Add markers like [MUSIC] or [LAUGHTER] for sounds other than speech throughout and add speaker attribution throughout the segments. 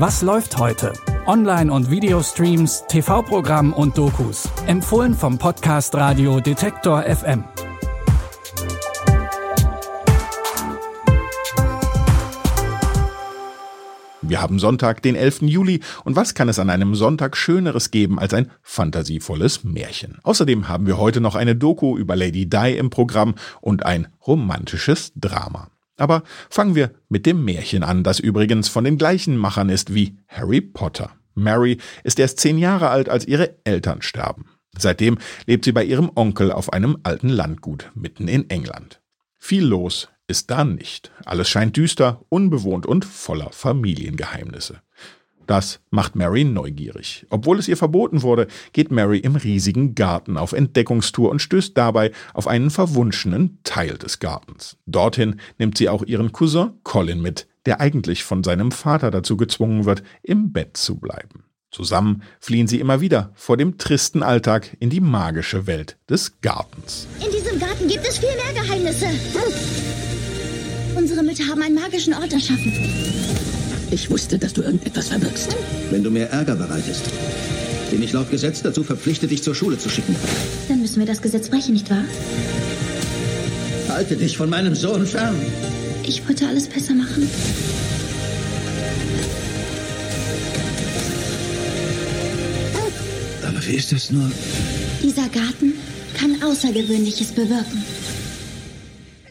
Speaker 1: Was läuft heute? Online- und Videostreams, TV-Programm und Dokus. Empfohlen vom Podcast Radio Detektor FM.
Speaker 2: Wir haben Sonntag, den 11. Juli, und was kann es an einem Sonntag Schöneres geben als ein fantasievolles Märchen? Außerdem haben wir heute noch eine Doku über Lady Di im Programm und ein romantisches Drama. Aber fangen wir mit dem Märchen an, das übrigens von den gleichen Machern ist wie Harry Potter. Mary ist erst zehn Jahre alt, als ihre Eltern sterben. Seitdem lebt sie bei ihrem Onkel auf einem alten Landgut mitten in England. Viel los ist da nicht. Alles scheint düster, unbewohnt und voller Familiengeheimnisse. Das macht Mary neugierig. Obwohl es ihr verboten wurde, geht Mary im riesigen Garten auf Entdeckungstour und stößt dabei auf einen verwunschenen Teil des Gartens. Dorthin nimmt sie auch ihren Cousin Colin mit, der eigentlich von seinem Vater dazu gezwungen wird, im Bett zu bleiben. Zusammen fliehen sie immer wieder vor dem tristen Alltag in die magische Welt des Gartens.
Speaker 3: In diesem Garten gibt es viel mehr Geheimnisse. Unsere Mütter haben einen magischen Ort erschaffen.
Speaker 4: Ich wusste, dass du irgendetwas verbirgst.
Speaker 5: Wenn du mehr Ärger bereitest, bin ich laut Gesetz dazu verpflichtet, dich zur Schule zu schicken.
Speaker 3: Dann müssen wir das Gesetz brechen, nicht wahr?
Speaker 5: Halte dich von meinem Sohn fern.
Speaker 3: Ich wollte alles besser machen.
Speaker 5: Aber wie ist das nur?
Speaker 3: Dieser Garten kann Außergewöhnliches bewirken.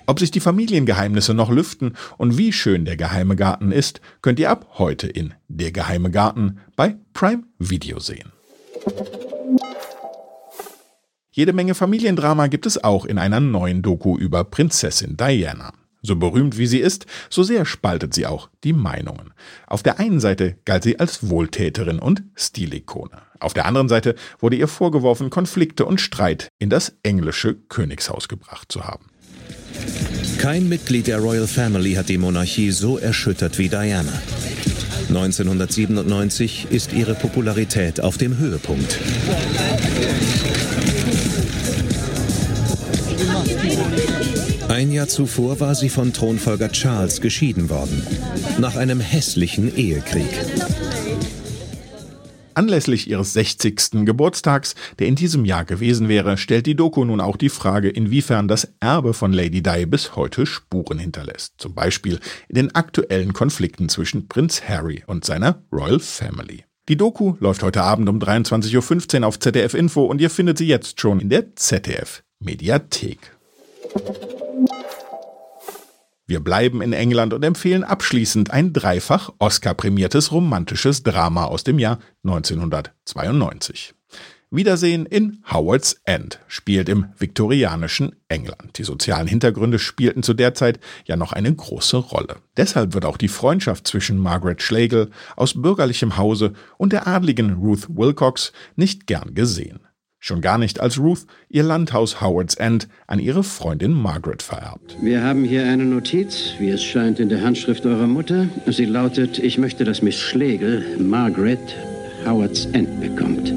Speaker 2: Ob sich die Familiengeheimnisse noch lüften und wie schön der geheime Garten ist, könnt ihr ab heute in Der geheime Garten bei Prime Video sehen. Jede Menge Familiendrama gibt es auch in einer neuen Doku über Prinzessin Diana. So berühmt wie sie ist, so sehr spaltet sie auch die Meinungen. Auf der einen Seite galt sie als Wohltäterin und Stilikone. Auf der anderen Seite wurde ihr vorgeworfen, Konflikte und Streit in das englische Königshaus gebracht zu haben.
Speaker 6: Kein Mitglied der Royal Family hat die Monarchie so erschüttert wie Diana. 1997 ist ihre Popularität auf dem Höhepunkt. Ein Jahr zuvor war sie von Thronfolger Charles geschieden worden, nach einem hässlichen Ehekrieg.
Speaker 2: Anlässlich ihres 60. Geburtstags, der in diesem Jahr gewesen wäre, stellt die Doku nun auch die Frage, inwiefern das Erbe von Lady Di bis heute Spuren hinterlässt. Zum Beispiel in den aktuellen Konflikten zwischen Prinz Harry und seiner Royal Family. Die Doku läuft heute Abend um 23.15 Uhr auf ZDF Info und ihr findet sie jetzt schon in der ZDF Mediathek. Wir bleiben in England und empfehlen abschließend ein dreifach Oscar-prämiertes romantisches Drama aus dem Jahr 1992. Wiedersehen in Howard's End spielt im viktorianischen England. Die sozialen Hintergründe spielten zu der Zeit ja noch eine große Rolle. Deshalb wird auch die Freundschaft zwischen Margaret Schlegel aus bürgerlichem Hause und der adligen Ruth Wilcox nicht gern gesehen. Schon gar nicht als Ruth ihr Landhaus Howard's End an ihre Freundin Margaret vererbt.
Speaker 7: Wir haben hier eine Notiz, wie es scheint in der Handschrift eurer Mutter. Sie lautet, ich möchte, dass Miss Schlegel, Margaret, Howard's End bekommt.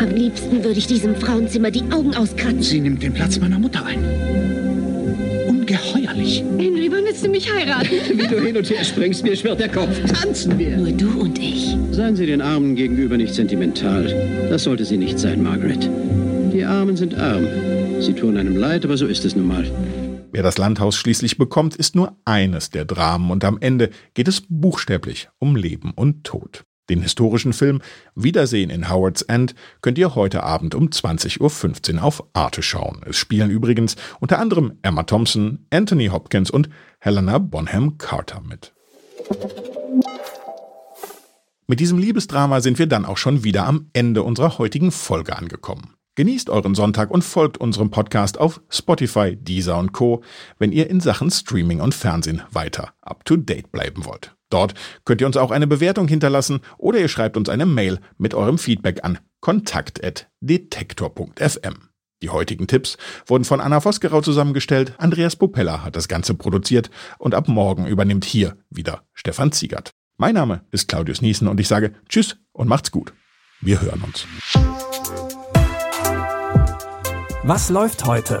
Speaker 3: Am liebsten würde ich diesem Frauenzimmer die Augen auskratzen.
Speaker 4: Sie nimmt den Platz meiner Mutter ein. Ungeheuerlich.
Speaker 8: Henry, wann willst du mich heiraten? [LAUGHS]
Speaker 7: Wie du hin und her springst, mir schwirrt der Kopf. Tanzen wir.
Speaker 3: Nur du und ich.
Speaker 7: Seien Sie den Armen gegenüber nicht sentimental. Das sollte sie nicht sein, Margaret. Die Armen sind arm. Sie tun einem leid, aber so ist es nun mal.
Speaker 2: Wer das Landhaus schließlich bekommt, ist nur eines der Dramen und am Ende geht es buchstäblich um Leben und Tod. Den historischen Film Wiedersehen in Howard's End könnt ihr heute Abend um 20.15 Uhr auf Arte schauen. Es spielen übrigens unter anderem Emma Thompson, Anthony Hopkins und Helena Bonham Carter mit. Mit diesem Liebesdrama sind wir dann auch schon wieder am Ende unserer heutigen Folge angekommen. Genießt euren Sonntag und folgt unserem Podcast auf Spotify, Deezer und Co., wenn ihr in Sachen Streaming und Fernsehen weiter up to date bleiben wollt. Dort könnt ihr uns auch eine Bewertung hinterlassen oder ihr schreibt uns eine Mail mit eurem Feedback an kontakt.detektor.fm. Die heutigen Tipps wurden von Anna Vosgerau zusammengestellt, Andreas Popella hat das Ganze produziert und ab morgen übernimmt hier wieder Stefan Ziegert. Mein Name ist Claudius Niesen und ich sage Tschüss und macht's gut. Wir hören uns.
Speaker 1: Was läuft heute?